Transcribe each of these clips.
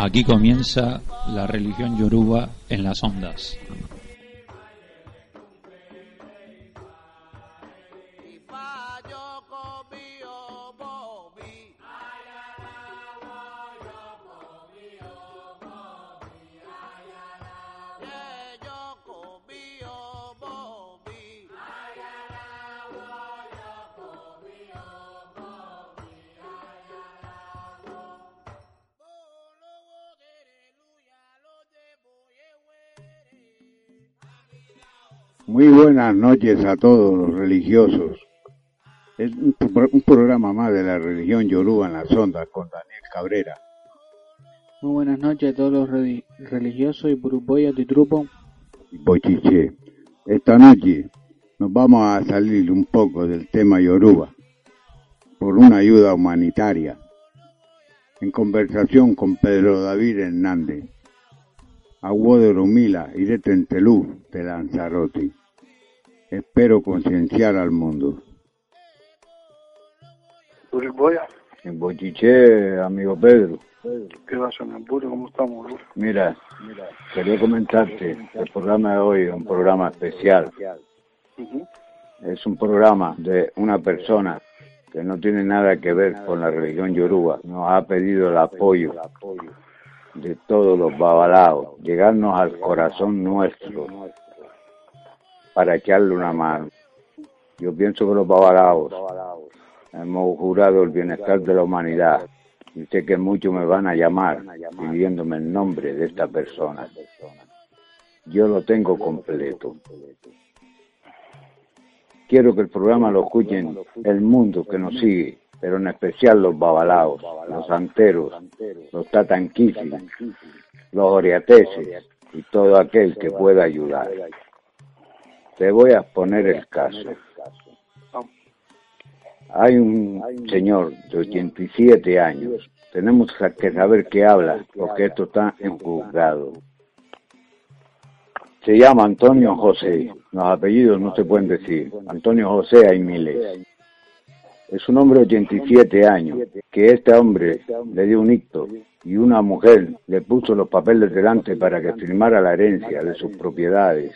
Aquí comienza la religión yoruba en las ondas. Noches a todos los religiosos. Es un, un programa más de la religión yoruba en las ondas con Daniel Cabrera. Muy buenas noches a todos los reli- religiosos y buruboyas de trupo. Bochiche. Esta noche nos vamos a salir un poco del tema yoruba por una ayuda humanitaria. En conversación con Pedro David Hernández, Agua de Romila y de Tentelú de Lanzarote. Espero concienciar al mundo. Uriboya, En Bochiche, amigo Pedro. ¿qué pasa, Namburo? ¿Cómo estamos? bro? Mira, quería comentarte, el programa de hoy es un programa especial. Es un programa de una persona que no tiene nada que ver con la religión yoruba. Nos ha pedido el apoyo de todos los babalaos, llegarnos al corazón nuestro para echarle una mano. Yo pienso que los babalaos hemos jurado el bienestar de la humanidad y sé que muchos me van a llamar pidiéndome el nombre de esta persona. Yo lo tengo completo. Quiero que el programa lo escuchen el mundo que nos sigue, pero en especial los babalaos, los santeros, los tatanquifis, los oriateses y todo aquel que pueda ayudar. Te voy a exponer el caso. Hay un señor de 87 años. Tenemos que saber qué habla, porque esto está en juzgado. Se llama Antonio José. Los apellidos no se pueden decir. Antonio José hay miles. Es un hombre de 87 años, que este hombre le dio un icto y una mujer le puso los papeles delante para que firmara la herencia de sus propiedades.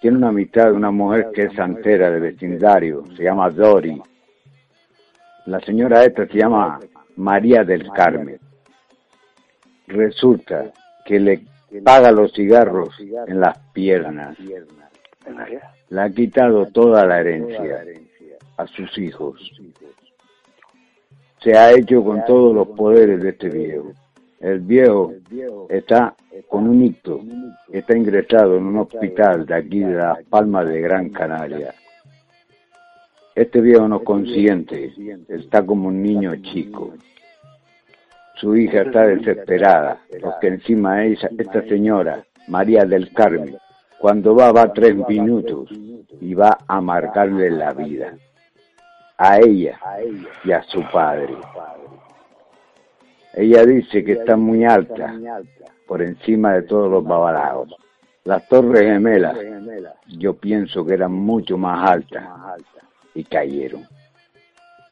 Tiene una amistad de una mujer que es santera de vecindario, se llama Dori. La señora esta se llama María del Carmen. Resulta que le paga los cigarros en las piernas. Le ha quitado toda la herencia a sus hijos. Se ha hecho con todos los poderes de este viejo. El viejo está con un icto, está ingresado en un hospital de aquí de Las Palmas de Gran Canaria. Este viejo no consiente, está como un niño chico. Su hija está desesperada, porque encima ella, esta señora, María del Carmen, cuando va, va tres minutos y va a marcarle la vida a ella y a su padre. Ella dice que está muy alta, por encima de todos los babalaos. Las torres gemelas, yo pienso que eran mucho más altas y cayeron.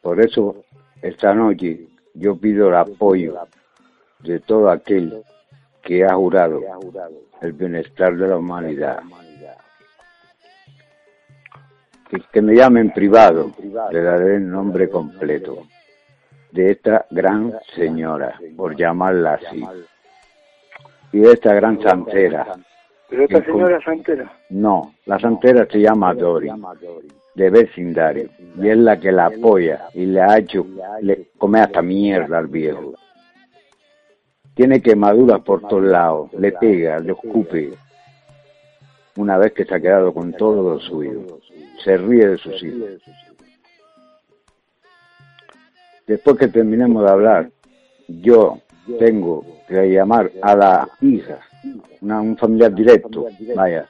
Por eso, esta noche, yo pido el apoyo de todo aquel que ha jurado el bienestar de la humanidad. Que, me llame en privado, le daré el nombre completo de esta gran señora, por llamarla así, y de esta gran santera. ¿Pero esta señora santera? No, la santera se llama Dori, de vecindario, y es la que la apoya y le ha hecho, le come hasta mierda al viejo. Tiene quemaduras por todos lados, le pega, le escupe, una vez que se ha quedado con todo lo suyo se ríe de sus hijos. Después que terminemos de hablar, yo tengo que llamar a la hija, un familiar directo, vaya,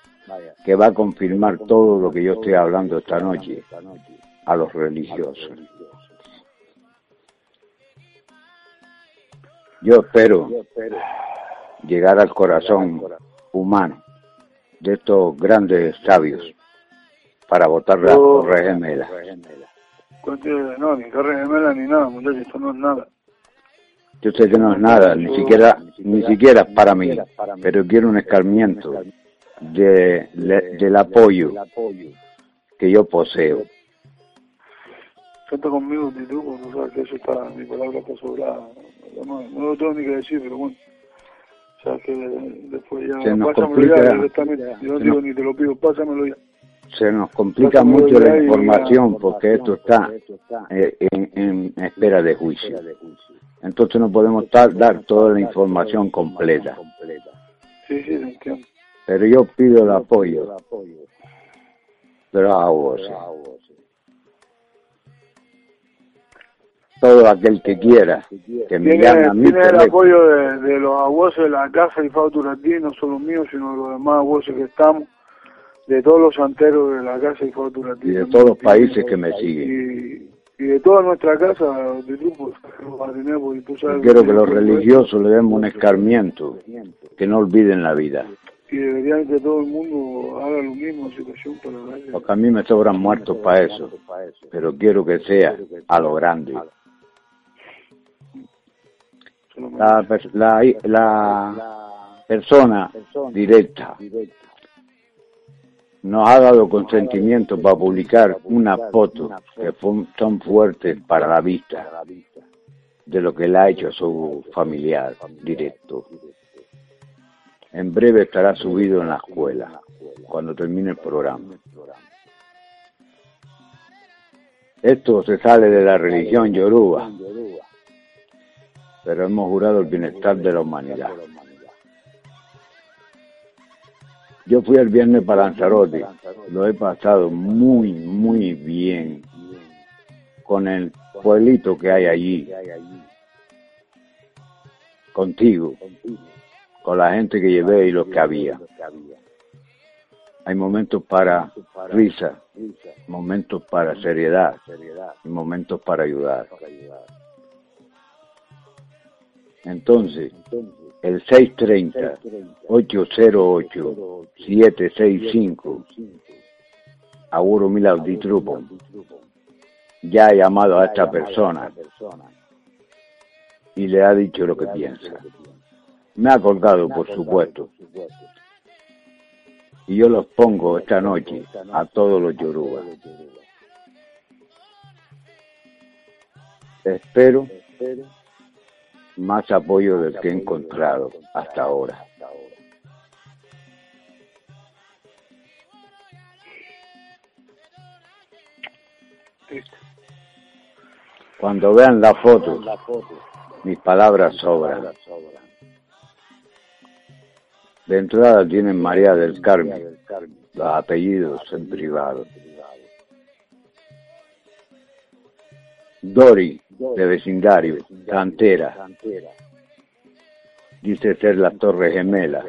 que va a confirmar todo lo que yo estoy hablando esta noche a los religiosos. Yo espero llegar al corazón humano de estos grandes sabios para votar la Torre Gemela. No, ni Torre Gemela ni nada, muchachos, esto no es nada. Yo sé que no es nada, ni siquiera, ni siquiera para mí, pero quiero un escarmiento de, del apoyo que yo poseo. Cuenta conmigo, ni tú, no sabes que eso está, mi palabra está sobrada. No, no lo tengo ni que decir, pero bueno. O sea que después ya, se nos complica, ya directamente. Yo no digo ni te lo pido, pásamelo ya se nos complica mucho la información porque esto está eh, en, espera de juicio. Entonces no podemos dar toda la información completa. Sí, sí. Pero yo pido el apoyo de los aguos. Todo aquel que quiera que me llame a mí. Tiene el apoyo de, los aguos de la casa y Fauturatí, no solo míos, sino de los demás aguos que estamos de todos los santeros de la casa y Fortuna Y de todos los países que me siguen. Y, de toda nuestra casa de grupos quiero que los religiosos le den un escarmiento, que no olviden la vida. Y deberían que todo el mundo haga lo mismo, situación para Porque a mí me sobran muertos para eso, pero quiero que sea a lo grande. La, la, la persona directa nos ha dado consentimiento para publicar una foto que son fuertes para la vista de lo que le ha hecho a su familiar directo. En breve estará subido en la escuela, cuando termine el programa. Esto se sale de la religión yoruba, pero hemos jurado el bienestar de la humanidad. Yo fui el viernes para Lanzarote, lo he pasado muy, muy bien con el pueblito que hay allí, contigo, con la gente que llevé y los que había. Hay momentos para risa, momentos para seriedad y momentos para ayudar. Entonces, el 630-808-765, Auguro Milauditrupo, ya ha llamado a esta persona y le ha dicho lo que piensa. Me ha colgado, por supuesto. Y yo los pongo esta noche a todos los yorubas. Espero más apoyo del que he encontrado hasta ahora. Cuando vean la foto, mis palabras sobran. De entrada tienen María del Carmen, los apellidos en privado. Dori, de vecindario, cantera. Dice ser las Torres Gemelas.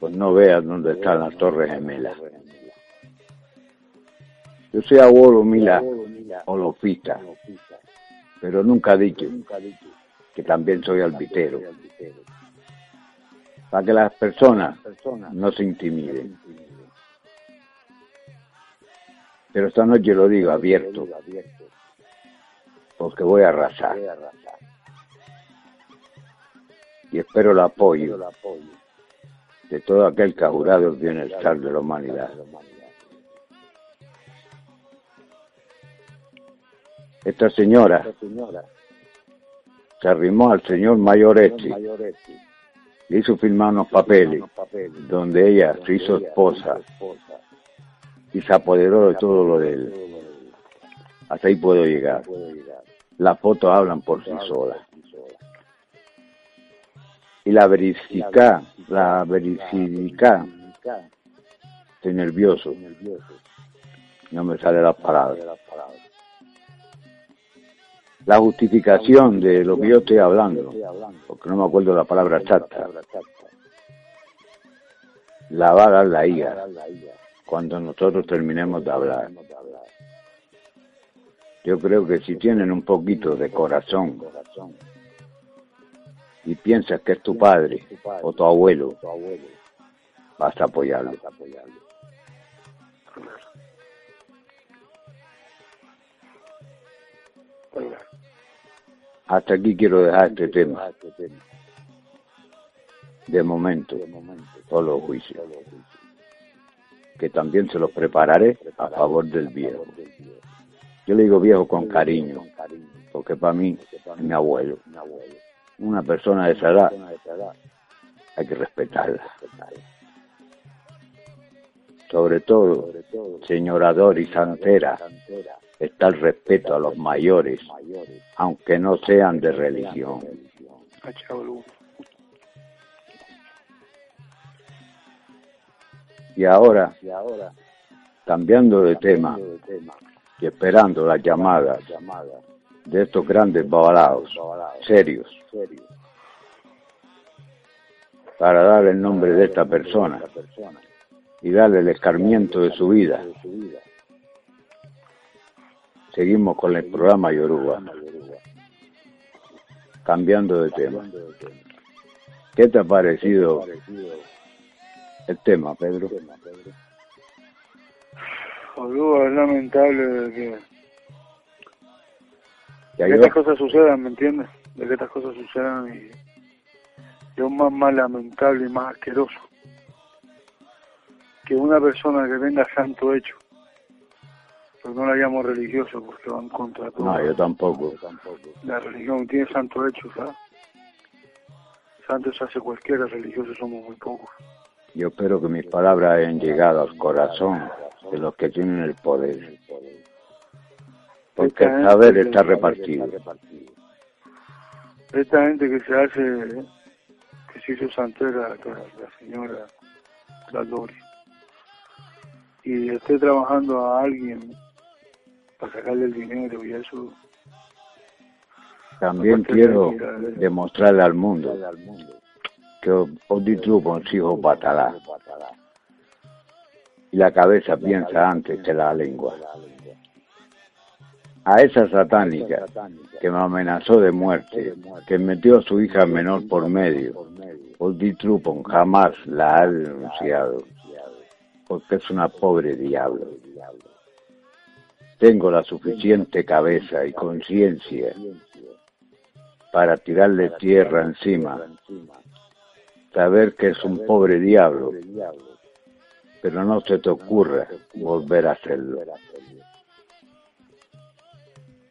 Pues no veas dónde están las Torres Gemelas. Yo soy abuelo Mila Olofita, pero nunca dicho que también soy albitero. Para que las personas no se intimiden. Pero esta noche lo digo abierto, porque voy a arrasar. Y espero el apoyo de todo aquel que ha jurado el bienestar de la humanidad. Esta señora se arrimó al señor Mayoretti, le hizo firmar unos papeles donde ella se hizo esposa y se apoderó de todo lo de él. Hasta ahí puedo llegar. Las fotos hablan por sí solas. Y la verifica, la verifica, estoy nervioso. No me sale la palabra. la justificación de lo que yo estoy hablando, porque no me acuerdo la palabra exacta, la va a. dar la IA cuando nosotros terminemos de hablar. Yo creo que si tienen un poquito de corazón y piensas que es tu padre o tu abuelo, vas a apoyarlo. Hasta aquí quiero dejar este tema. De momento, todos los juicios. Que también se los prepararé a favor del viejo. Yo le digo viejo con cariño, porque para mí es mi abuelo. Una persona de esa edad hay que respetarla. Sobre todo, señora Doris Santera, está el respeto a los mayores, aunque no sean de religión. Y ahora, cambiando de tema y esperando las llamadas de estos grandes babalaos, serios, para dar el nombre de esta persona y darle el escarmiento de su vida Seguimos con el programa Yoruba. Cambiando de tema. ¿Qué te ha parecido el tema, Pedro? Yoruba, es lamentable que, que estas cosas sucedan, ¿me entiendes? De que estas cosas sucedan y es más, más lamentable y más asqueroso que una persona que tenga santo hecho pero no la llamo religioso porque van contra todo. No, yo tampoco. La religión tiene santo hecho, ¿sabes? Santos hace cualquiera, religiosos somos muy pocos. Yo espero que mis palabras hayan llegado al corazón de los que tienen el poder. Porque el saber está repartido. Esta gente que se hace, que se hizo santera, la, señora, la Lori, y esté trabajando a alguien para sacarle el dinero y eso. También quiero demostrarle al mundo que Oditru consigo batalá. Y la cabeza piensa antes que la lengua. A esa satánica que me amenazó de muerte, que metió a su hija menor por medio, Trupon jamás la ha denunciado, porque es una pobre diablo. tengo la suficiente cabeza y conciencia para tirarle tierra encima, saber que es un pobre diablo, pero no se te ocurra volver a hacerlo.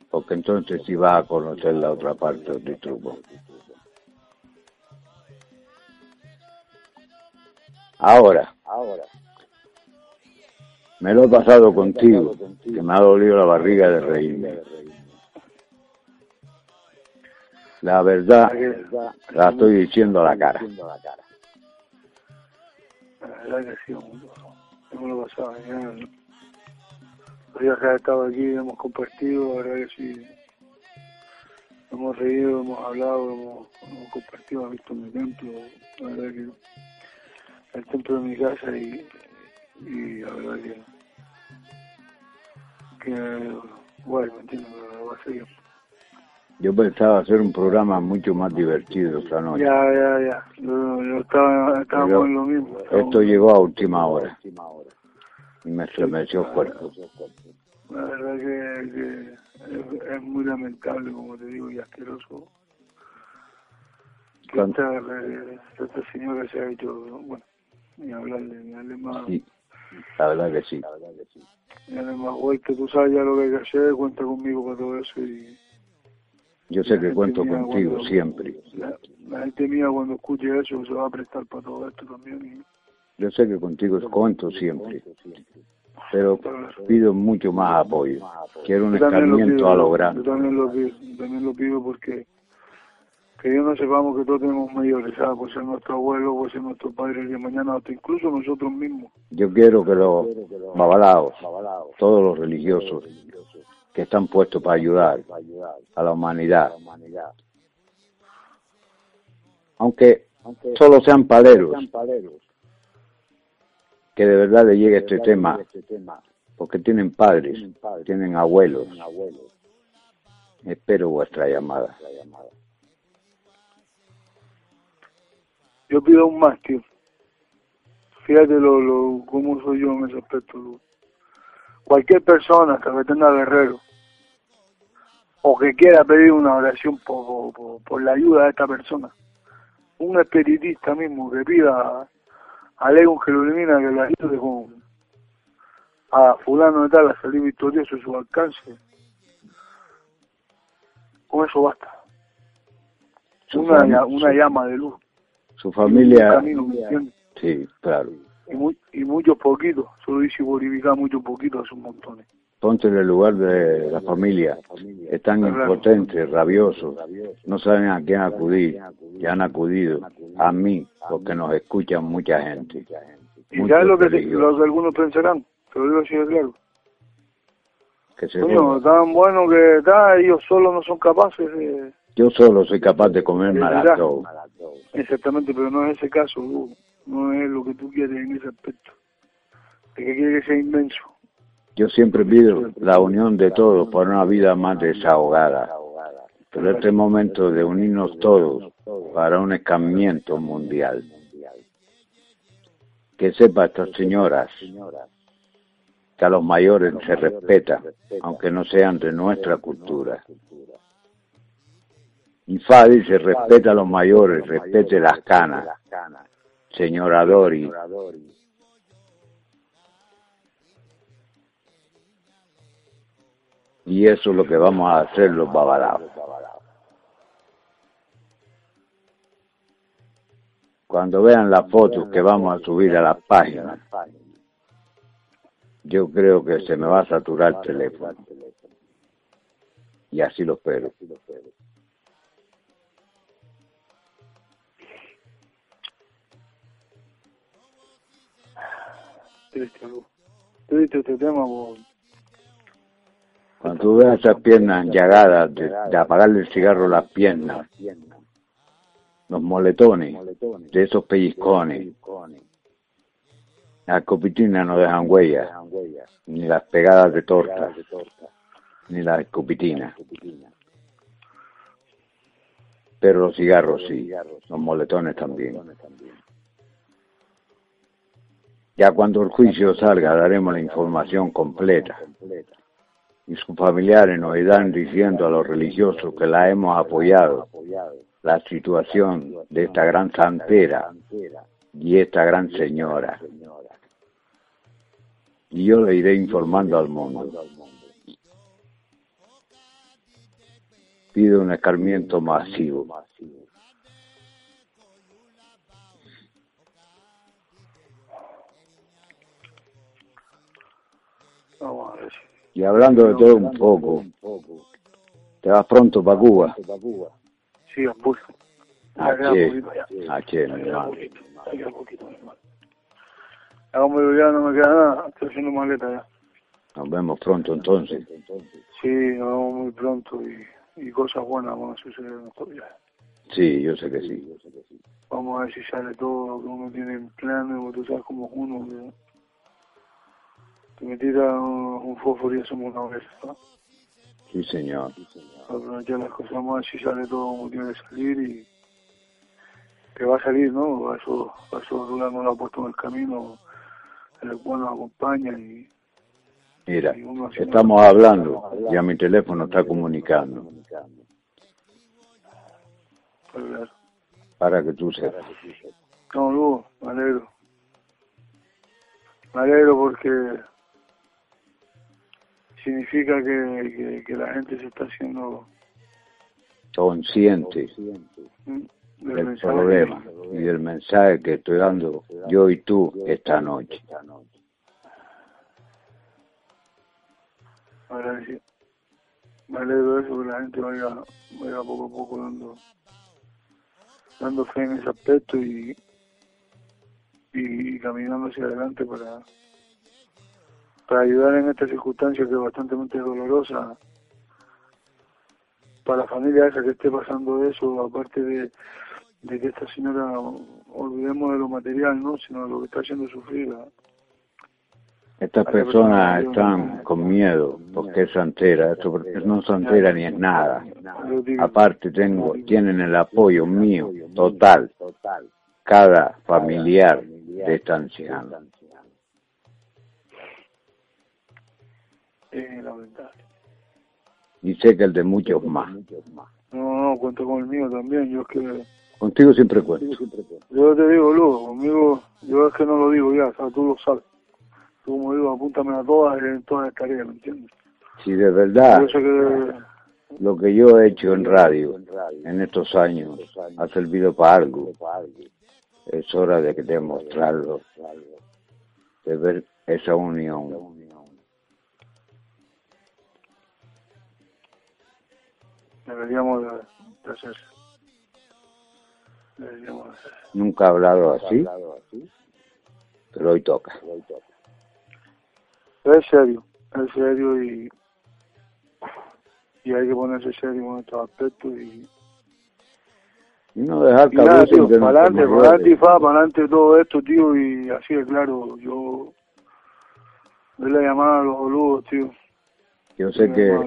Porque entonces sí vas a conocer la otra parte del truco. Ahora, ahora, me lo he pasado contigo, que me ha dolido la barriga de reírme. La verdad la estoy diciendo a la cara. La verdad que sí, me lo pasaba genial. Los días que he estado aquí hemos compartido, la verdad que sí. Hemos reído, hemos hablado, hemos, hemos compartido, hemos visto mi templo, la verdad que el templo de mi casa y, y la verdad que, que bueno, me entiendo, va a seguir. Yo pensaba hacer un programa mucho más divertido esta noche. Ya, ya, ya. Yo, yo estaba, Pero en lo mismo. Esto llegó a última hora y me estremeció cuerpo. La verdad que, que es, es muy lamentable, como te digo, y asqueroso. Que esta, eh, esta señora se ha hecho, bueno, ni hablarle, ni darle más, Sí, la verdad que sí. ni darle más vuelta. Tú sabes ya lo que hay que hacer, cuenta conmigo para todo eso y... Yo sé que cuento mía contigo cuando- siempre. La, la gente mía cuando escuche eso se va a prestar para todo esto también. Y, Yo sé que contigo cuento siempre. Pero pido mucho más apoyo. Quiero un Yo lo escarmiento a lo Yo grande. también lo pido, yo también lo pido porque que yo no sepamos que todos tenemos mayores, ¿sabes? Puede ser nuestro abuelo, puede ser nuestro padre de mañana, hasta incluso nosotros mismos. Yo quiero que los babalaos, todos los religiosos que están puestos para ayudar a la humanidad, aunque solo sean paleros, que de verdad le llegue este tema, porque tienen padres, tienen abuelos. Espero vuestra llamada. Yo pido un más, tío. Fíjate lo, lo, cómo soy yo en ese aspecto. Cualquier persona hasta que tenga guerrero o que quiera pedir una oración por, por, la ayuda de esta persona, un espiritista mismo que pida a León que lo elimina, que le ayude con a fulano de tal a salir victorioso en su alcance. Con eso basta. Una, una llama de luz. Su un familia, camino, ¿me entiendes? sí, claro. Y, muy, y muchos poquitos, solo dice bolivicar muchos poquitos, son montones. Ponte en el lugar de la familia. Están impotentes, rabiosos, no saben a quién acudir. Y han acudido a mí, porque nos escuchan mucha gente. Y Muchos sabes lo que, lo que algunos pensarán, te lo digo así de claro. Que se jodan. tan bueno que está, ellos solos no son capaces de... Yo solo soy capaz de las dos. Exactamente, pero no es ese caso, Hugo. No es lo que tú quieres en ese aspecto. El que quiere que sea inmenso. Yo siempre pido la unión de todos para una vida más desahogada. Pero este momento de unirnos todos para un escamamiento mundial. Que sepa estas señoras que a los mayores se respeta, aunque no sean de nuestra cultura. Ifá dice, respeta a los mayores, respete las canas. Señora Dori, y eso es lo que vamos a hacer los babalaos. Cuando vean las fotos que vamos a subir a la página, yo creo que se me va a saturar el teléfono. Y así lo espero. Triste. Triste este tema, Hugo. Cuando veas esas piernas llagadas de, apagarle el cigarro las piernas, los moletones, de esos pellizcones, las copitinas no dejan huellas, ni las pegadas de torta, ni las escopitinas. Pero los cigarros sí, los moletones también. Ya cuando el juicio salga daremos la información completa. y sus familiares nos irán diciendo a los religiosos que la hemos apoyado, la situación de esta gran santera y esta gran señora. Y yo le iré informando al mundo. Pido un escarmiento masivo. Y hablando de todo un poco, ¿te vas pronto para Cuba? Sí, a ah, che, mi hermano. ya queda poquito, mi hermano. Ya no me queda nada, estoy haciendo maleta ya. Nos vemos pronto entonces. Sí, nos vemos muy pronto y, y cosas buenas van a suceder en estos viajes. Sí, yo sé que sí. Vamos a ver si sale todo lo que uno tiene en porque tú sabes como es uno que me tira un, fósforo y hacemos una vez, ¿no? Sí, señor. aprovechar las cosas ver si sale todo como tiene que salir y que va a salir, ¿no? Eso, eso Lula no lo ha puesto en el camino, el cual nos acompaña y, Mira, y uno estamos hablando y a mi teléfono está comunicando claro. para que tú sepas. No, Lugo, me alegro. Me alegro porque significa que, que, que la gente se está haciendo Consciente mm, del del problema y del mensaje que estoy dando yo y tú esta noche. Ahora sí. Me alegro de eso, que la gente vaya, vaya poco a poco dando, dando fe en ese aspecto y, y, caminando hacia adelante para, para ayudar en esta circunstancia que es bastante dolorosa para la familia esa que esté pasando eso, aparte de, de que esta señora, olvidemos de lo material, ¿no? sino de lo que está haciendo sufrir Estas personas están con miedo porque es santera, esto porque no es santera ni es nada. Aparte tengo, tienen el apoyo mío total, cada familiar de esta anciana. Es lamentable. Y sé que el de muchos más. No, no, cuento con el mío también. Yo es que, Contigo siempre cuento. yo te digo, Lugo, conmigo, yo es que no lo digo ya, o sea, tú lo sabes. Tú como digo, apúntame a todas, en todas las tareas, ¿me entiendes? Si de verdad Yo sé que, lo que yo he hecho en radio en estos años ha servido para algo, es hora de que demostrarlo, de ver esa unión. Deberíamos de, hacer. Deberíamos de hacer. Nunca he hablado así, pero hoy toca. Es serio, es serio y, y hay que ponerse serio en estos aspectos y, Y no dejar y que nada, tío, para adelante, para adelante y mayores. fa, para adelante todo esto, tío, y así es claro, yo doy la llamada a los boludos, tío. Yo sé que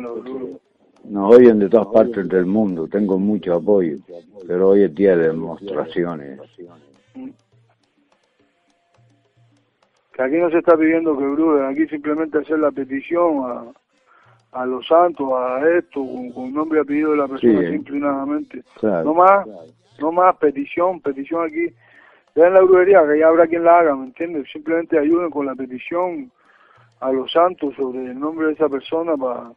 nos oyen de todas partes del mundo, tengo mucho apoyo, pero hoy es día de demostraciones. Que aquí no se está pidiendo que bruden, aquí simplemente hacer la petición a, a los santos, a esto, con, con nombre y apellido de la persona, Sí. simple y nadamente. Claro. No más, no más petición, petición aquí. Dejen la brujería, que ya habrá quien la haga, ¿me entiendes? Simplemente ayuden con la petición a los santos sobre el nombre de esa persona para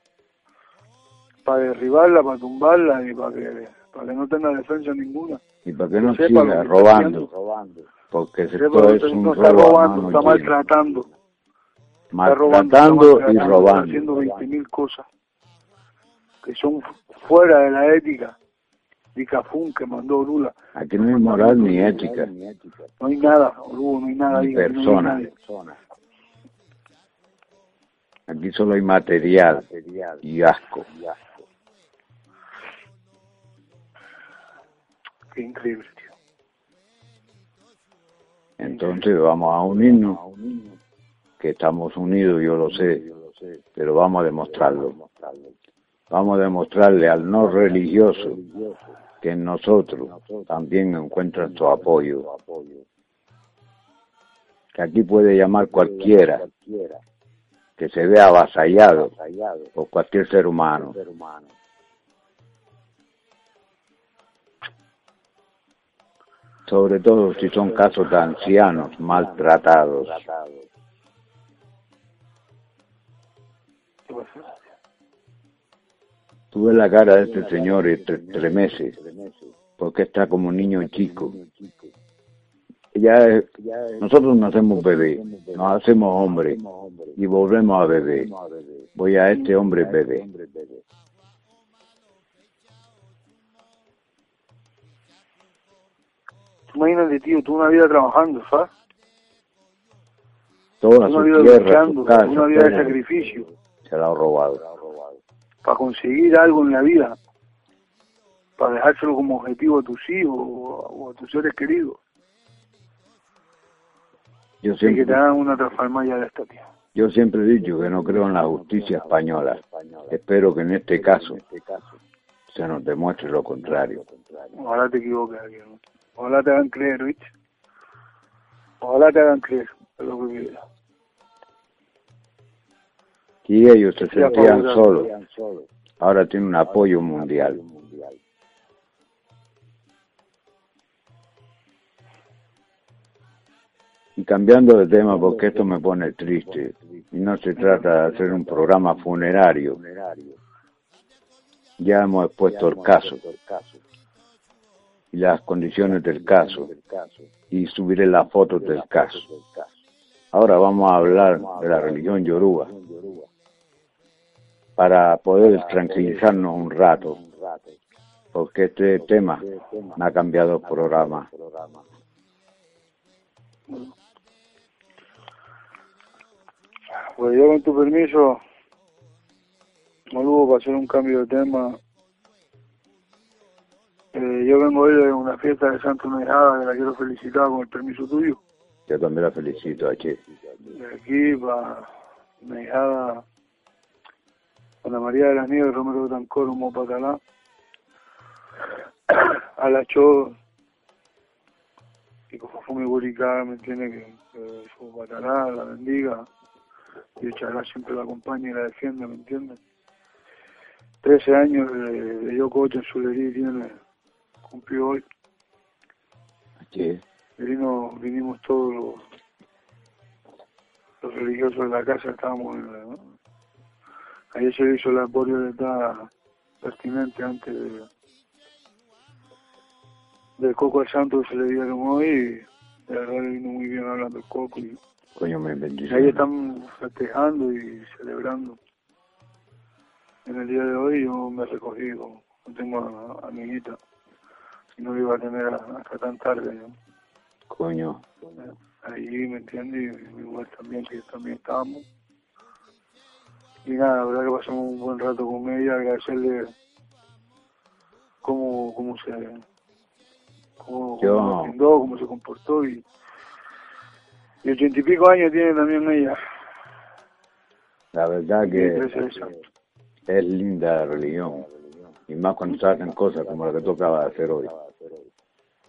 para derribarla, para tumbarla y para que, para que no tenga defensa ninguna. Y para que no siga robando, porque sepa lo es un no está robando, está maltratando. Está robando, maltratando y maltratando, está robando. haciendo 20.000 cosas que son fuera de la ética. Dicafún que mandó Lula. Aquí no hay moral ni ética, No hay nada, Lugo, no hay nada ni ahí. no hay persona. Aquí solo hay material y asco. Entonces vamos a unirnos, que estamos unidos, yo lo sé, pero vamos a demostrarlo. Vamos a demostrarle al no religioso que en nosotros también encuentra su apoyo. Que aquí puede llamar cualquiera que se ve avasallado por cualquier ser humano. Sobre todo si son casos de ancianos maltratados. Tú ves la cara de este señor y meses porque está como un niño chico. Ya, nosotros nacemos bebé, nos hacemos hombre y volvemos a bebé. Voy a este hombre bebé. Imagínate, tío, tú una vida trabajando, ¿sabes? Toda su tierra, su casa, una vida de sacrificio. Se la ha robado. Para conseguir algo en la vida. Para dejárselo como objetivo a tus hijos o a tus seres queridos. Yo siempre, que te hagan una transformaya de esta, tío. Yo siempre he dicho que no creo en la justicia española. Espero que en este caso se nos demuestre lo contrario. Ojalá te equivoques ¿no? Ojalá te hagan creer, ¿viste? Ojalá te hagan creer, lo que quiero. Y ellos se sentían solos. Ahora tienen un apoyo mundial. Y cambiando de tema, porque esto me pone triste, y no se trata de hacer un programa funerario, ya hemos expuesto el caso las condiciones del caso y subiré las fotos del caso. Ahora vamos a hablar de la religión yoruba para poder tranquilizarnos un rato, porque este tema me ha cambiado el programa. Pues yo con tu permiso, Molugo, para hacer un cambio de tema. Eh, yo vengo hoy de una fiesta de Santa Unejada que la quiero felicitar con el permiso tuyo. Yo también la felicito, H. De aquí para Unejada, Ana María de las Nieves, Romero Tancor, Humo Patalá, a la Cho, y como fue mi ¿me entiende? Que, que su Patalá, la bendiga y Echará siempre la acompaña y la defiende, ¿me entiendes? 13 años de, de yo coche en Sulerí tiene, cumplió hoy. Sí. Vino, vinimos todos los, los religiosos de la casa, estábamos en la, ¿no? Ayer se hizo de edad pertinente antes de, del Coco al Santo que se le dieron hoy y de verdad le vino muy bien hablando el Coco y Coño, me Ahí están festejando y celebrando. En el día de hoy yo me he recogido, no tengo a, mi hijita, si no iba a tener hasta tan tarde. ¿no? Coño. Ahí, ¿me entiendes? Y igual también, que también estábamos. Y nada, la verdad que pasamos un buen rato con ella, agradecerle cómo, cómo se cómo, cómo, se cómo se comportó y y ochenta y pico años tiene también ella. La verdad que es, linda la religión. Y más cuando se hacen cosas como la que tú acabas de hacer hoy.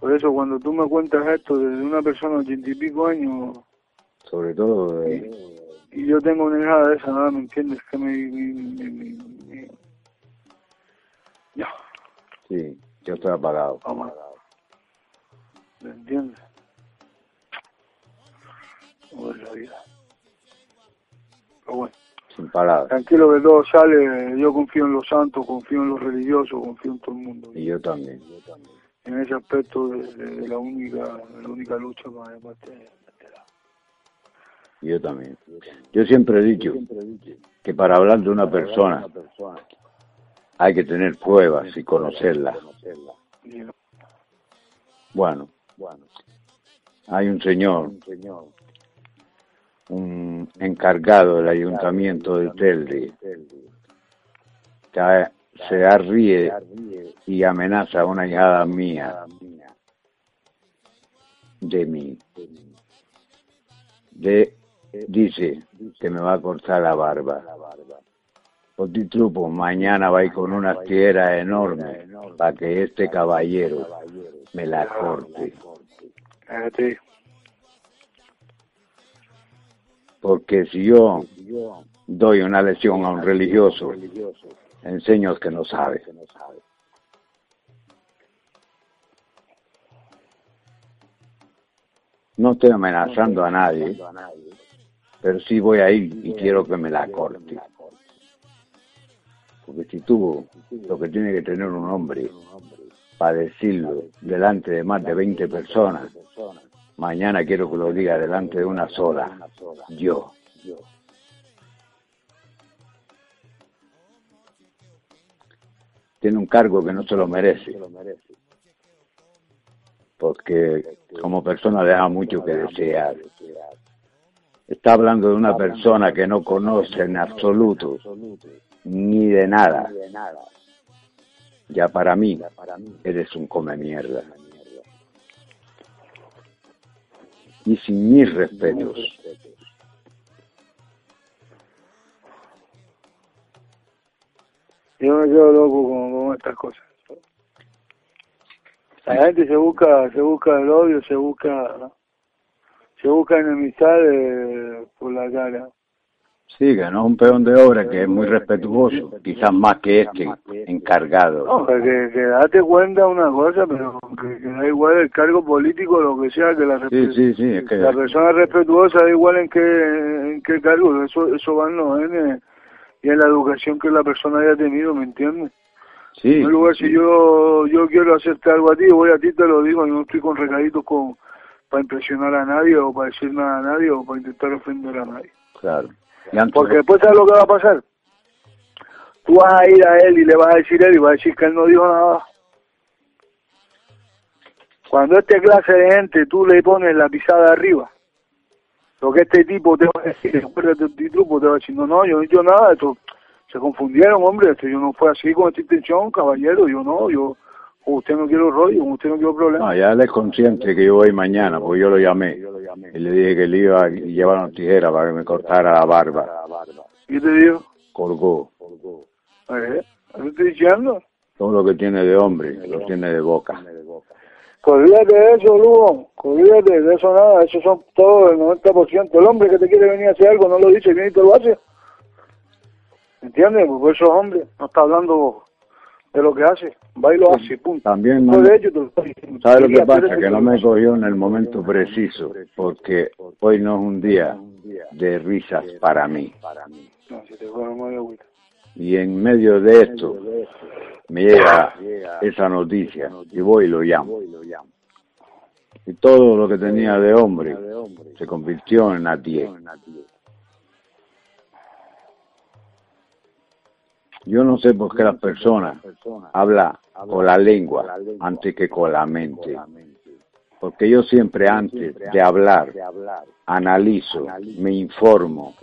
Por eso cuando tú me cuentas esto desde una persona de ochenta y pico años... Sobre todo... y, yo tengo una hija de esa, nada, ¿me entiendes? Que me... me, Ya. Sí, yo estoy apagado. Vamos. ¿Me entiendes? la vida. Pero bueno. Sin palabras. Tranquilo que todo sale, yo confío en los santos, confío en los religiosos, confío en todo el mundo. Y yo también. En ese aspecto de, la única la única lucha para parte yo también. Yo siempre he dicho que para hablar de una persona hay que tener pruebas y conocerla. Bueno, hay un señor un encargado del ayuntamiento de Telde que se arríe y amenaza a una hijada mía de mí. De, dice que me va a cortar la barba. trupo mañana va con una tierra enorme para que este caballero me la corte. Porque si yo doy una lección a un religioso, enseño al que no sabe. No estoy amenazando a nadie, pero sí voy a ir y quiero que me la corte. Porque si tú lo que tiene que tener un hombre para decirlo delante de más de 20 personas, mañana quiero que lo diga delante de una sola, yo. Tiene un cargo que no se lo merece porque como persona deja mucho que desear. Está hablando de una persona que no conoce en absoluto ni de nada. Ya para mí eres un come mierda. Y sin mis respetos. Yo me quedo loco con estas cosas. La gente se busca, se busca el odio, se busca, se busca enemistad por la cara. Sí, que no es un peón de obra, que es muy respetuoso, quizás más que este encargado. No, que, que date cuenta una cosa, pero que, da igual el cargo político, lo que sea, que la, sí, sí, sí, es que... la persona respetuosa da igual en qué, en qué cargo, eso, eso va en los genes y en la educación que la persona haya tenido, ¿me entiendes? Sí. En lugar, si yo yo quiero hacerte algo a ti, voy a ti te lo digo, yo no estoy con recaditos con, para impresionar a nadie o para decir nada a nadie o para intentar ofender a nadie. Claro. Porque después sabes lo que va a pasar. Tú vas a ir a él y le vas a decir a él y va a decir que él no dijo nada. Cuando este clase de gente tú le pones la pisada arriba, lo que este tipo te va a decir, después de tu te va decir, no, yo no he dicho nada, esto se confundieron, hombre, este, yo no fue así con esta intención, caballero, yo no, yo, usted no quiero rollo, usted no quiero problema. No, ya él es consciente que yo voy mañana, porque yo lo llamé, y le dije que le iba a llevar una tijera para que me cortara la barba. ¿Qué te dijo? Colgó. ¿Eh? ¿Qué estoy diciendo? Todo lo que tiene de hombre, lo tiene de boca. Olvídate de eso, Lugo, olvídate de eso nada, eso son todo el 90%. El hombre que te quiere venir a hacer algo no lo dice, viene y te lo hace. ¿Entiendes? Porque esos hombres no está hablando de lo que hace, va y lo hace, punto. También, no, de hecho, ¿sabes lo que pasa? Que no me cogió en el momento preciso, porque hoy no es un día de risas para mí. Y en medio de esto me llega esa noticia y voy y lo llamo. Y todo lo que tenía de hombre se convirtió en nadie. Yo no sé por qué las personas hablan con la lengua antes que con la mente. Porque yo siempre antes de hablar analizo, me informo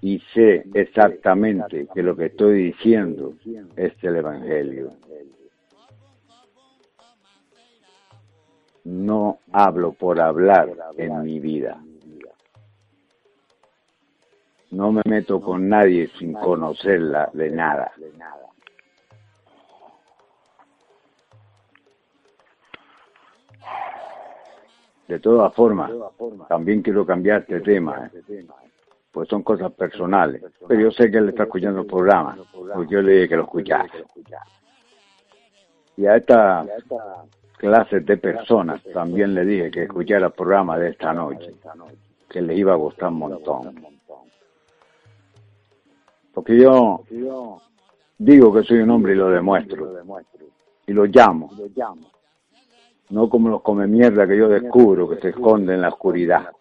y sé exactamente que lo que estoy diciendo es el Evangelio. No hablo por hablar en mi vida. No me meto con nadie sin conocerla de nada. De todas formas, también quiero cambiar este tema, ¿eh? Pues son cosas personales. Pero yo sé que él está escuchando el programa, porque yo le dije que lo escuchara. Y a esta clase de personas también le dije que escuchara el programa de esta noche, que le iba a gustar un montón. Porque yo digo que soy un hombre y lo demuestro. Y lo llamo. No como los come mierda que yo descubro que se esconden en la oscuridad.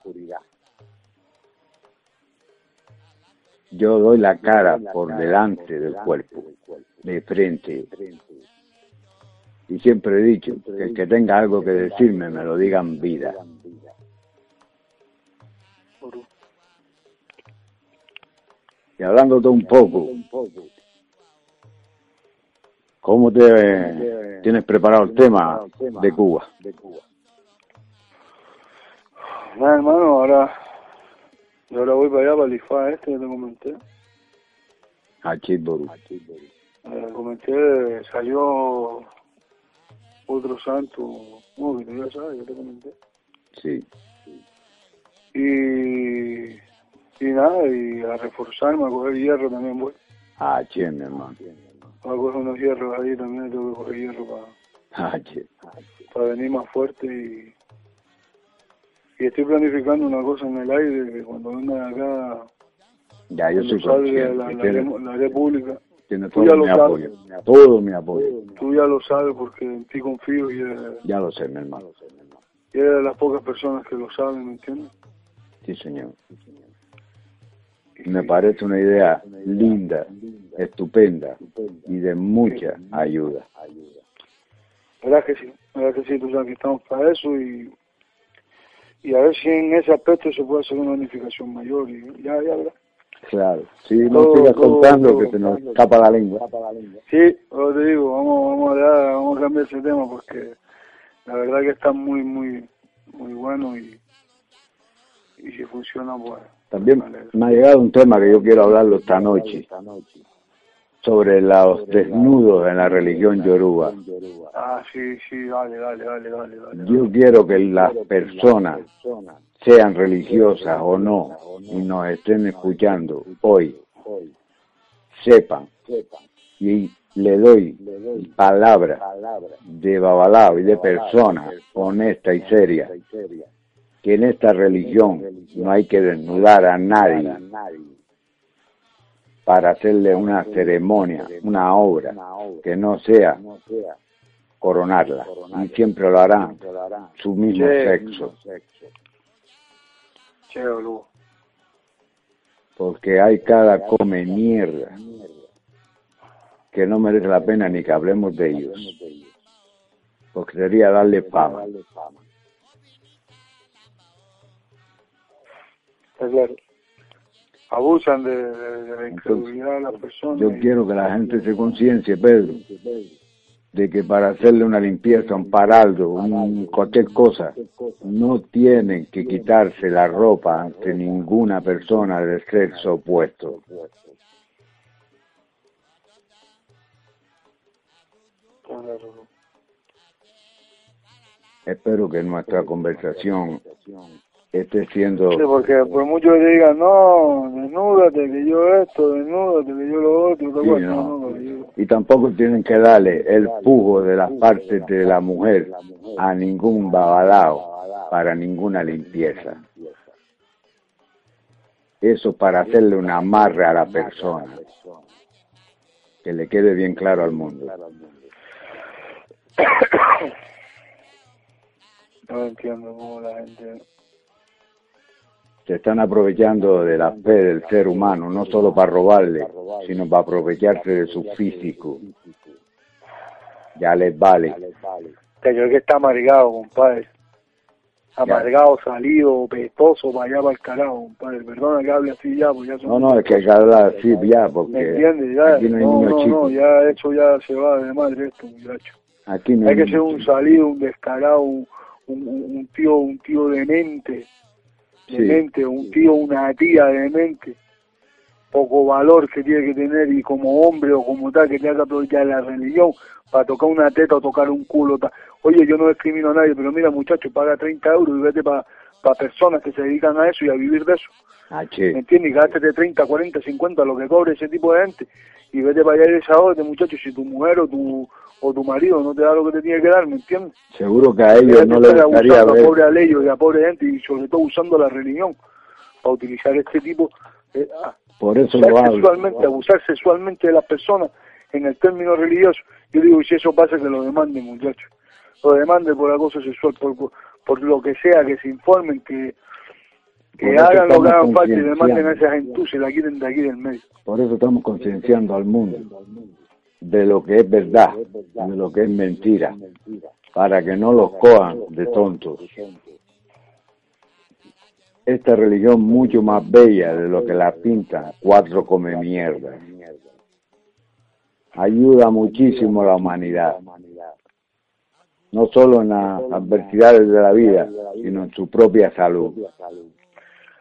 Yo doy la cara por delante del cuerpo, de frente. Y siempre he dicho que el que tenga algo que decirme me lo diga en vida. Y hablándote un poco, ¿cómo te tienes preparado el tema de Cuba? Bueno, hermano, ahora, yo ahora voy para allá, para el IFA este que te comenté. A Chitboru. Eh, comenté, salió otro santo, no, que ya sabes, yo te comenté. Sí. Y Y nada, y a reforzarme, a coger hierro también voy. Ah, che, mi hermano. Voy a coger unos hierros ahí también, tengo que coger hierro para Ah, che. para venir más fuerte y, y estoy planificando una cosa en el aire que cuando venga acá Ya, yo soy consciente. la, la, tiene, haré- la haré pública tiene todo ya mi lo sabes. apoyo. Todo mi apoyo. tú ya lo sabes porque en ti confío y eres, Ya lo sé, mi hermano. y eres de las pocas personas que lo saben ¿me entiendes? Sí, señor. Me parece una idea linda, estupenda y de mucha ayuda. verdad que sí verdad que sí tú sabes que estamos para eso y y a ver si en ese aspecto se puede hacer una unificación mayor y ya ya verdad Claro. Sí, no sigas contando todo. que se nos escapa la lengua. Sí, lo te digo, vamos, vamos, a, vamos a cambiar ese tema porque la verdad que está muy, muy, muy bueno y, y si funciona, pues. También me ha llegado un tema que yo quiero hablarlo esta noche sobre los desnudos en la religión yoruba. Ah, sí, sí, dale, dale, dale, dale. Yo quiero que las personas, sean religiosas o no, y nos estén escuchando hoy, sepan y le doy palabra de babalao y de persona honesta y seria que en esta religión no hay que desnudar a nadie para hacerle una ceremonia, una obra que no sea coronarla y siempre lo harán su mismo sexo. porque hay cada come mierda que no merece la pena ni que hablemos de ellos. Porque sería darle fama. Abusan de, de- de la Entonces, incredulidad de las personas. yo quiero que la gente se conciencie Pedro de que para hacerle una limpieza, un paraldo, un, cualquier cosa, no tienen que quitarse la ropa ante ninguna persona del sexo opuesto. Espero que nuestra conversación esté siendo Sí, porque por mucho que te digan, no, desnúdate, que yo esto, desnúdate, que yo lo otro, ¿te Sí, no. No, no, yo- y tampoco tienen que darle el pujo de las partes de la mujer a ningún babalao para ninguna limpieza. Eso para hacerle un amarre a la persona. Que le quede bien claro al mundo. No entiendo cómo la gente... Se están aprovechando de la fe del ser humano, no solo para robarle, sino para aprovecharse de su físico. Ya les vale. Que yo que está amargado, compadre. Amargado, salido, pestoso, para allá, para el carajo, compadre. Perdona que hable así ya, pues ya son... No, no, es que hay que hablar así ya, ¿Me porque entiendes? Ya, aquí no hay no, no, no, ya eso ya se va de madre esto, muchacho. Aquí no Hay que niños ser un salido, un descarado, un, un, un- un tío, un tío demente, Sí. demente, un tío, una tía demente, poco valor que tiene que tener y como hombre o como tal que tenga que aprovechar la religión para tocar una teta o tocar un culo. ta- Oye, yo no discrimino a nadie, pero mira muchacho, paga 30 euros y vete para personas que se dedican a eso y a vivir de eso. Ah, ¿Me che. entiendes? Y gástete 30, 40, 50, lo que cobre ese tipo de gente. Y vete para allá y desahógate, muchacho, si tu mujer o tu, o tu marido no te da lo que te tiene que dar, ¿me entiendes? Seguro que a ellos no les gustaría abusando ver. a pobre Aleyo y a pobre gente, y sobre todo usando la religión para utilizar este tipo, eh, ah, Por eso abusar lo hablo. sexualmente, abusar sexualmente de las personas en el término religioso. Yo digo, y si eso pasa, que lo demanden, muchachos. Lo demanden por acoso sexual, por, por, por lo que sea, que se informen, que, que hagan lo que hagan falta y demanden a esa gentuza y la quiten de aquí del medio. Por eso estamos concienciando al mundo de lo que es verdad, de lo que es mentira, para que no los cojan de tontos. Esta religión mucho más bella de lo que la pintan cuatro come mierda. Ayuda muchísimo a la humanidad, no solo en las adversidades de la vida, sino en su propia salud.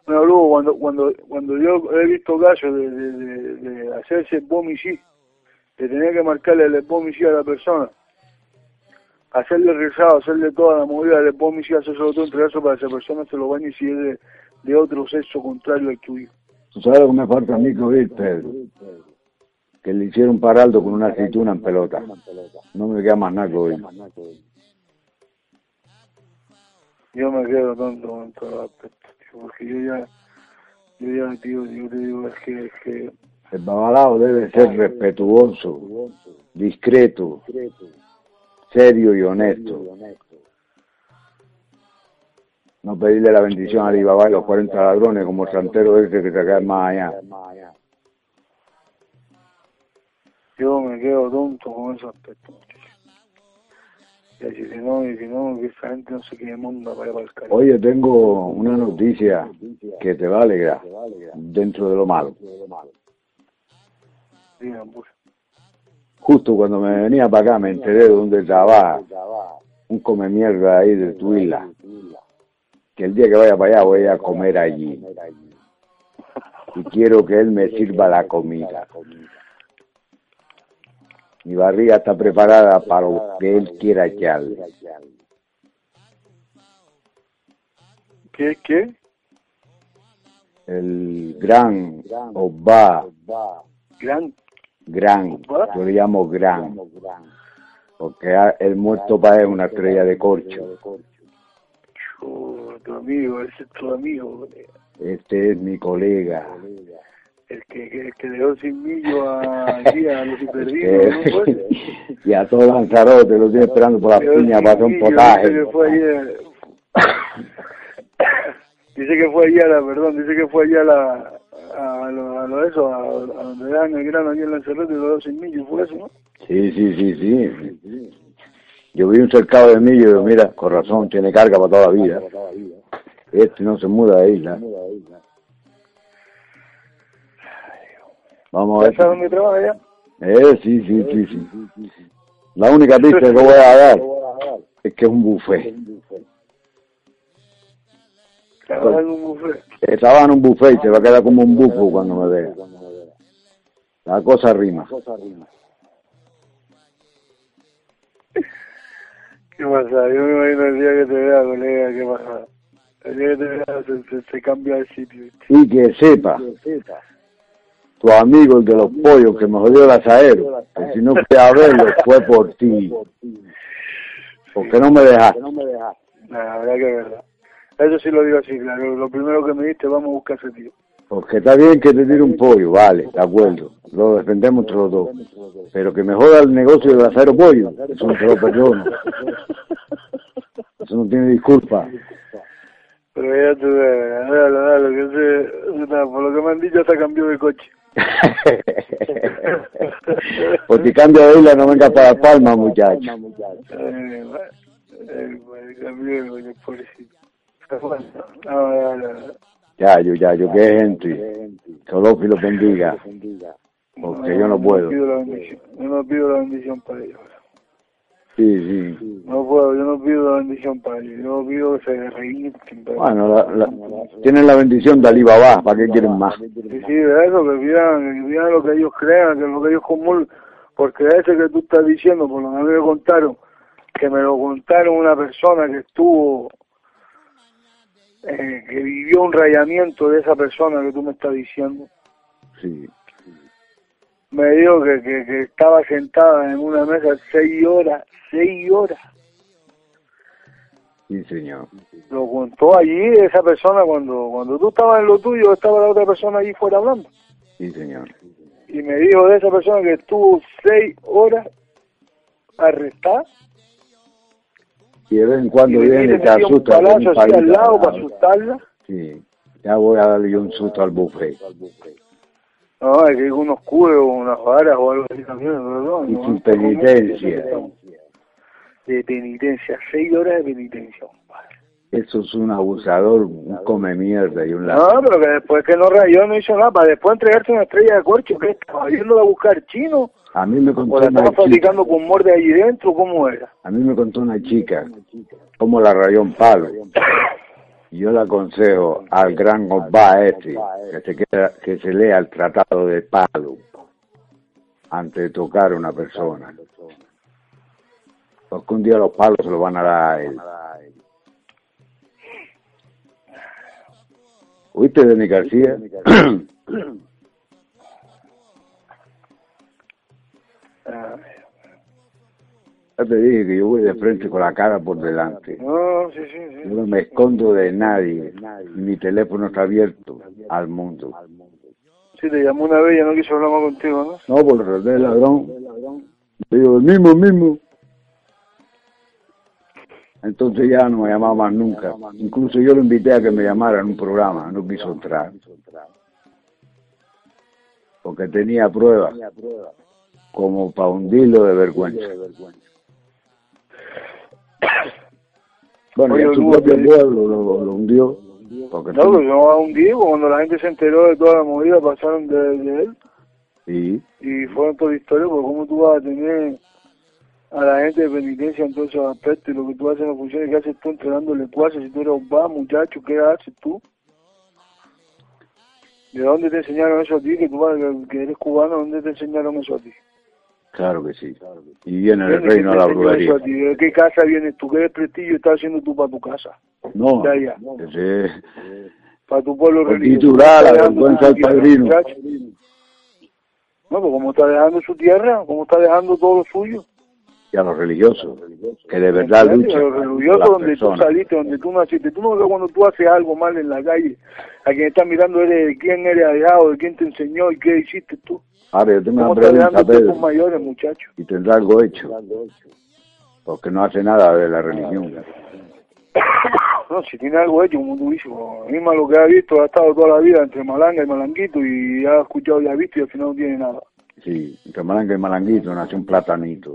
Bueno, luego, cuando, cuando, cuando yo he visto casos de, de, de, de hacerse bomicid, de tener que marcarle el bomicid a la persona, hacerle rezado, hacerle toda la movida del bomicid, hacerse todo entre eso para que esa persona se lo bañe si es de, de otro sexo contrario al tuyo. ¿Tú sabes lo que me falta a mí que oír, Pedro? Que le hicieron paraldo con una aceituna en pelota. No me queda más nada que oír. Yo me quedo tonto en todo aspecto, tío, porque yo ya, yo ya, tío, yo te digo, es que, es que El babalao debe ser respetuoso, discreto, serio y honesto. No pedirle la bendición a Alibaba y los 40 ladrones como el santero ese que se queda más allá. yo me quedo tonto con ese aspecto. Y así, no, y no, que esa gente no se quede munda para ir para el. Oye, tengo una noticia que te va a alegrar dentro de lo malo. Digan, pues. Justo cuando me venía para acá me enteré de dónde trabaja un come mierda ahí de tu isla. Que el día que vaya para allá voy a comer allí. Y quiero que él me sirva la comida. Mi barriga está preparada para lo que él quiera echarle. ¿Qué, qué? El gran Obá, Gran, gran, yo le llamo gran, porque el muerto para es una estrella de corcho. tu amigo, ese es tu amigo, Este es mi colega. El que, que, que dejó sin millo a, aquí a los perdidos, ¿no fue? y a todo Lanzarote lo tiene esperando por la piña para hacer un potaje. Dice que fue ayer. dice que fue perdón, dice que fue allá la, a lo, a lo eso, a, a donde dan el grano aquí en Lanzarote y lo dejó sin millo, fue eso, ¿no? Sí, sí, sí, sí. Yo vi un cercado de millo y digo, mira, con razón, tiene carga para toda la vida. Este no se muda de isla. Vamos a ¿Ya sabes dónde ver. trabaja ya? Eh, sí, sí, sí, sí. La única pista que voy a dar es que es un buffet. Trabaja en un buffet. Eh, Trabaja en un buffet y se va a quedar como un bufo cuando me vea. La cosa rima. ¿Qué pasa? Yo me imagino el día que te vea, colega, ¿qué pasa? El día que te vea se, se, se cambia el sitio. Y que sepa, tu amigo el de los pollos que me jodió el asadero, que si no fui a verlo fue por ti. Porque no me dejaste. La verdad que es verdad. Eso sí lo digo así, claro. Lo primero que me diste, vamos a buscar ese tío. Porque está bien que te tire un pollo, vale, de acuerdo. Lo defendemos entre los dos. Pero que me joda el negocio del asadero pollo, eso no se lo perdono. Eso no tiene disculpa. Pero ya tú, ves, dale, dale, que ese, por lo que me han dicho, hasta cambió de coche. Si cambia de isla no venga para Palma, muchacho. Eh, eh, pobrecito. No. Ya, yo, ya, yo, qué gente. Los bendiga. Porque yo no puedo. yo no pido la bendición para ellos. Sí, sí. No puedo, yo no pido la bendición para ellos. Yo pido que se Bueno, la, la, tienen la bendición de Alibaba, ¿para qué quieren más? Sí, sí, de eso, que pidan, que pidan lo que ellos crean, que lo que ellos comulgan. Porque ese que tú estás diciendo, por lo que me contaron, que me lo contaron una persona que estuvo, eh, que vivió un rayamiento de esa persona que tú me estás diciendo. Sí. Me dijo que, que, que estaba sentada en una mesa seis horas, seis horas. Sí, señor. Lo contó allí esa persona cuando, cuando tú estabas en lo tuyo, estaba la otra persona allí fuera hablando. Sí, señor. y me dijo de esa persona que estuvo seis horas arrestada Y de vez en cuando y viene y te un asusta. con palazo un así al lado al para asustarla. Sí. Ya voy a darle un susto al buffet. No, es que con unos cubos o unas varas o algo así también, perdón. Y ¿no? sin penitencia. De penitencia, seis horas de penitencia. compadre. Eso es un abusador, un come mierda y un No, ladrón. pero que después que no rayó no hizo nada, para después entregarte una estrella de corcho, que estaba yendo a buscar chino, A mí me contó o la estaba chica, fabricando con morde allí dentro, ¿cómo era? a mí me contó una chica cómo la rayó en palo. Yo le aconsejo al gran Obá este que se, queda, que se lea el Tratado de Palo antes de tocar a una persona. Porque un día los palos se lo van a dar a él. ¿Oíste, Denis García? te dije que yo voy de frente con la cara por delante. No, sí, sí, sí. Yo no me escondo de nadie. Mi teléfono está abierto al mundo. Sí, te llamó una vez y ya no quiso hablar más contigo, ¿no? No, por el ladrón. Digo, el mismo, el mismo. Entonces ya no me llamaba más nunca. Incluso yo lo invité a que me llamara en un programa, no quiso entrar. Porque tenía pruebas como para hundirlo de vergüenza. Bueno, y su propio pueblo lo, hundió. Porque no, pero no a hundir, cuando la gente se enteró de toda la movida, pasaron de, él. Sí. Y fueron toda historia, porque cómo tú vas a tener a la gente de penitencia en todos esos aspectos y lo que tú haces en las funciones que haces tú entrenándole cuases, si tú eres un va, muchacho, ¿qué haces tú? ¿De dónde te enseñaron eso a ti? Que tú que eres cubano, ¿dónde te enseñaron eso a ti? Claro que sí. Y viene el reino a la brujería. ¿De qué casa vienes tú? ¿Qué prestigio estás haciendo tú para tu casa? No. Ese, para tu pueblo religioso. la vergüenza del padrino. No, pues como está dejando su tierra, como está dejando todo lo suyo y a los religiosos, que de verdad luchan. A los religiosos donde tú saliste, donde tú naciste. Tú no ves cuando tú haces algo mal en la calle, a quien está mirando eres de quién eres alejado, de quién te enseñó y qué hiciste tú. Ahora, yo tengo Pedro. mayores, muchachos. Y tendrá algo hecho. Porque no hace nada de la religión. No, si tiene algo hecho, como tú dices, mismo lo que ha visto, ha estado toda la vida entre Malanga y Malanguito y ha escuchado y ha visto y al final no tiene nada. Sí, entre Malanga y Malanguito nació un platanito.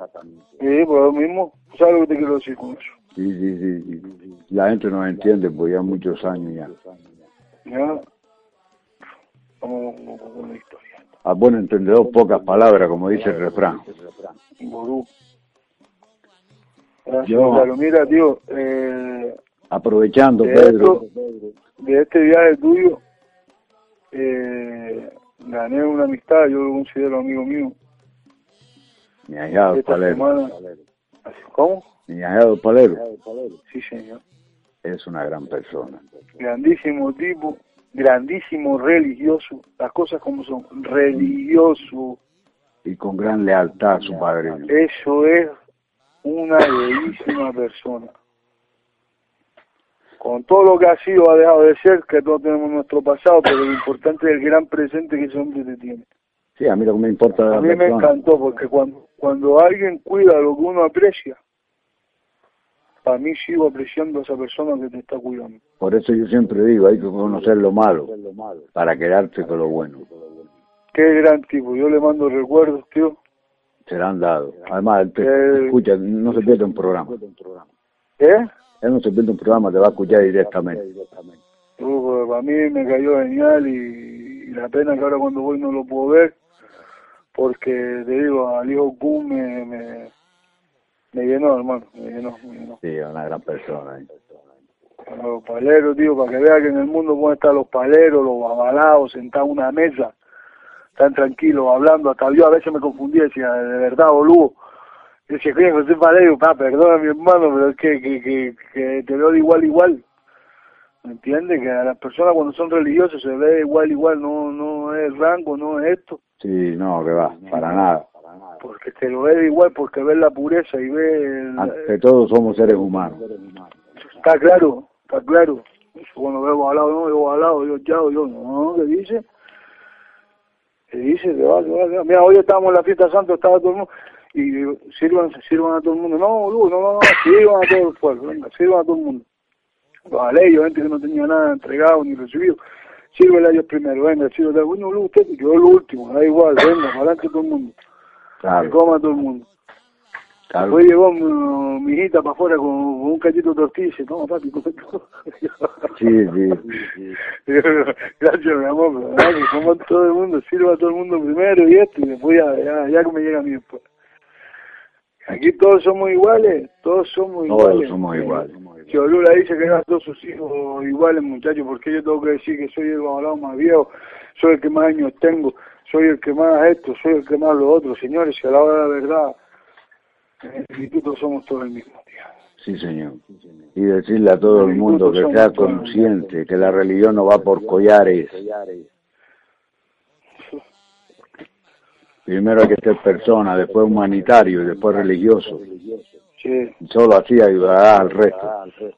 Sí, pues lo mismo, ¿sabes lo que te quiero decir con eso? Sí, sí, sí, La gente no entiende, pues ya muchos años ya. Ya, vamos con la historia. A buen entendedor, pocas palabras, como dice el refrán. Ború. Yo, mira, tío, eh, aprovechando, Pedro. de este viaje tuyo, eh, gané una amistad, yo lo considero amigo mío. Mi hallado Palero. Semana, ¿Cómo? Mi hallado Palero. Sí, señor. Es una gran persona. Grandísimo tipo, grandísimo religioso, las cosas como son, religioso. Y con gran lealtad a su padre. Eso es una bellísima persona con todo lo que ha sido, ha dejado de ser, que todos tenemos nuestro pasado, pero lo importante es el gran presente que ese hombre te tiene. Sí, a mí lo que me importa. A mí me encantó, porque cuando, cuando alguien cuida lo que uno aprecia, para mí sigo apreciando a esa persona que te está cuidando. Por eso yo siempre digo, hay que conocer lo malo, para quedarte con lo bueno. Qué gran tipo, yo le mando recuerdos, tío. Se le han dado. Además, te, escucha, no se pierde un programa. ¿Eh? él no se pierde un programa, te va a escuchar directamente. Para mí me cayó genial y, la pena que ahora cuando voy no lo puedo ver, porque te digo, al hijo Q me, me, me llenó, hermano, me llenó, me llenó. Sí, una gran persona. ¿eh? Los paleros, tío, para que vea que en el mundo pueden estar los paleros, los babalados, sentados en una mesa, tan tranquilos, hablando, hasta yo a veces me confundía, decía, de verdad, boludo, yo decía, coño, José Paredes, pa, perdona mi hermano, pero es que, que, que, que te veo de igual igual. ¿Me entiendes? Que a las personas cuando son religiosos se ve igual igual, no no es rango, no es esto. Sí, no, que va, para nada. Porque te lo ve igual, porque ves la pureza y ves... Ante todo somos seres humanos. Está claro, está claro. Cuando veo al lado, no, veo al lado, yo chao, yo no, ¿qué dice? ¿Qué dice? Que va, que va, Mira, hoy estábamos en la fiesta santa, estaba todo el mundo y sirvan, sirvan a todo el mundo. No, no, no, no, sirvan a todo el pueblo, venga, sirvan a todo el mundo. Los aleyos, gente que no tenía nada entregado ni recibido, sirve a ellos primero, venga, sirve a bueno, usted, yo lo último, da igual, venga, adelante todo el mundo. Claro. Que coma todo el mundo. Claro. Después llegó mi, mi hijita para afuera con, un cachito de tortilla y no, papi, come todo. Sí, sí, sí. Gracias, mi amor, pero que como todo el mundo, sirva a todo el mundo primero y esto, y después ya, ya, ya que me llega a mí después. Aquí todos somos iguales, todos somos iguales. Todos somos iguales. Si Olula dice que eran todos sus hijos iguales, muchachos, porque yo tengo que decir que soy el babalao más viejo, soy el que más años tengo, soy el que más esto, soy el que más lo otro, señores, si a la hora de la verdad, en el instituto somos todos el mismo, tío. Sí, señor. Y decirle a todo el mundo que sea consciente, que la religión no va por collares, Primero hay que ser persona, después humanitario y después religioso. Sí, Solo así ayudarás al resto.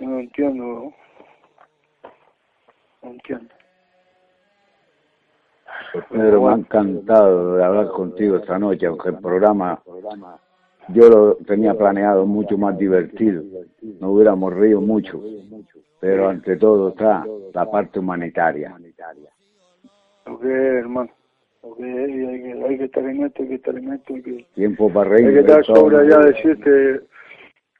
no entiendo. No entiendo. Pedro, me ha encantado de hablar contigo esta noche, aunque el programa yo lo tenía planeado mucho más divertido. Nos hubiéramos reído mucho, pero ante todo está la parte humanitaria. Lo que es, hermano. Lo que es, hay que, hay que estar en esto, hay que estar en esto, hay que, Tiempo para hay que reír. estar sobre allá, decirte,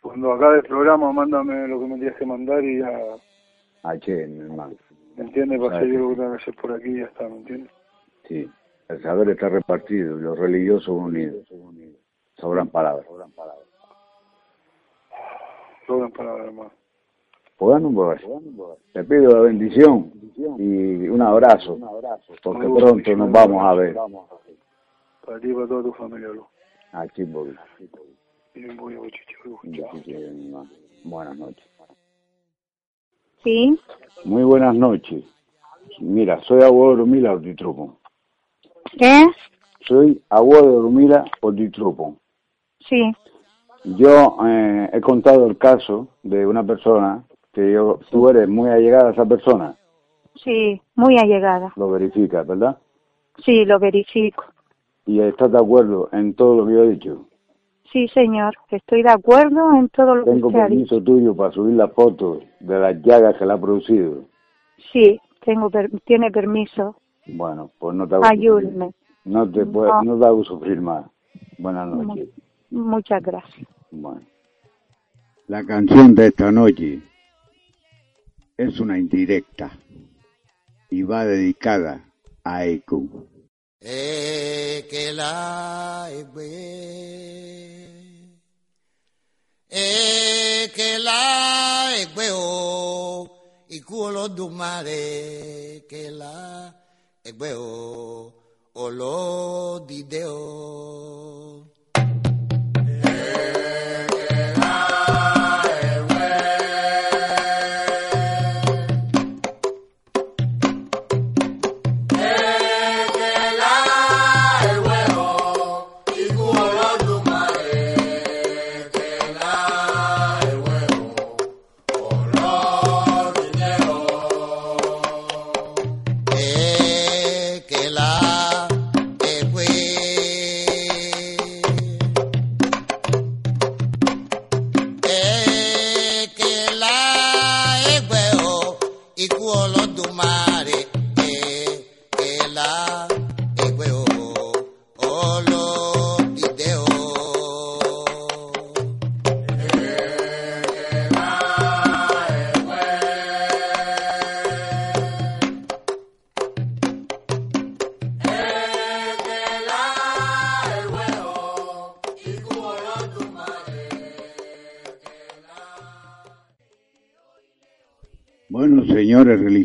cuando acabe el programa, mándame lo que me tienes que mandar y ya, H, mi hermano. ¿Me entiendes? Para Claro hacer que yo lo que hacer por aquí y ya está, ¿me entiendes? Sí, el saber está repartido, los religiosos unidos. Sobran palabras. Sobran palabras, hermano. Pues bueno, pues, te pido la bendición y un abrazo, porque pronto nos vamos a ver. Para ti y para toda tu familia, Lu. Aquí voy. A. Buenas noches. Sí, Muy buenas noches. Mira, soy abuelo de Urmila Ortitrupo. ¿eh? Soy abuelo de Urmila Ortitrupo. Sí, Yo eh, he contado el caso de una persona que yo, tú eres muy allegada a esa persona. sí, muy allegada. Lo verificas, ¿verdad? Sí, lo verifico. Y estás de acuerdo en todo lo que yo he dicho. Sí, señor, estoy de acuerdo en todo lo que Tengo usted ha dicho. permiso tuyo para subir las fotos de las llagas que le ha producido. Sí, tengo per- tiene permiso. Bueno, pues no te hago sufrir. Ayúdeme. No te, puedo- No. no te hago sufrir más. Buenas noches. Muchas gracias. Bueno. La canción de esta noche es una indirecta y va dedicada a Eku. Egbe èkélá ẹgbẹ́ o ikú Olódùmarè kélá ẹgbẹ́ o olódìdé o. Yeah.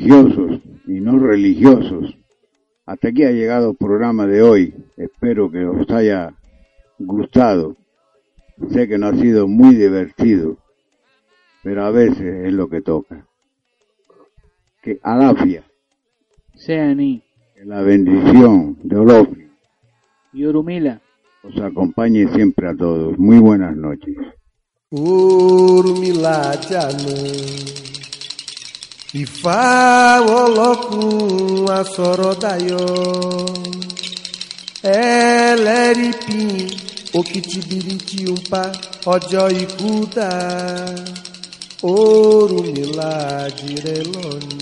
Religiosos y no religiosos, hasta aquí ha llegado el programa de hoy. Espero que os haya gustado. Sé que no ha sido muy divertido, pero a veces es lo que toca. Que Alafia, Seani, que la bendición de Olofri Yorumila. os acompañe siempre a todos. Muy buenas noches. Urumila Ifá ọlọ́kùn asọ̀rọ̀dayọ̀ ẹlẹ́rìpín òkìtìbìrìtì ń pa ọjọ́ ikú dá Orunmila àdìrẹ lọ́nìí.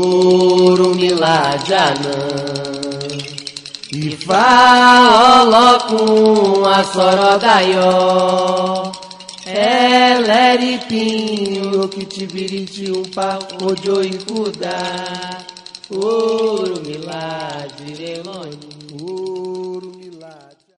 Orunmila àjànà. Ifá a asọ̀rọ̀dayọ̀. É Leripinho, o que te virite um pau, o joio cuidar, ouro milagre, elônio.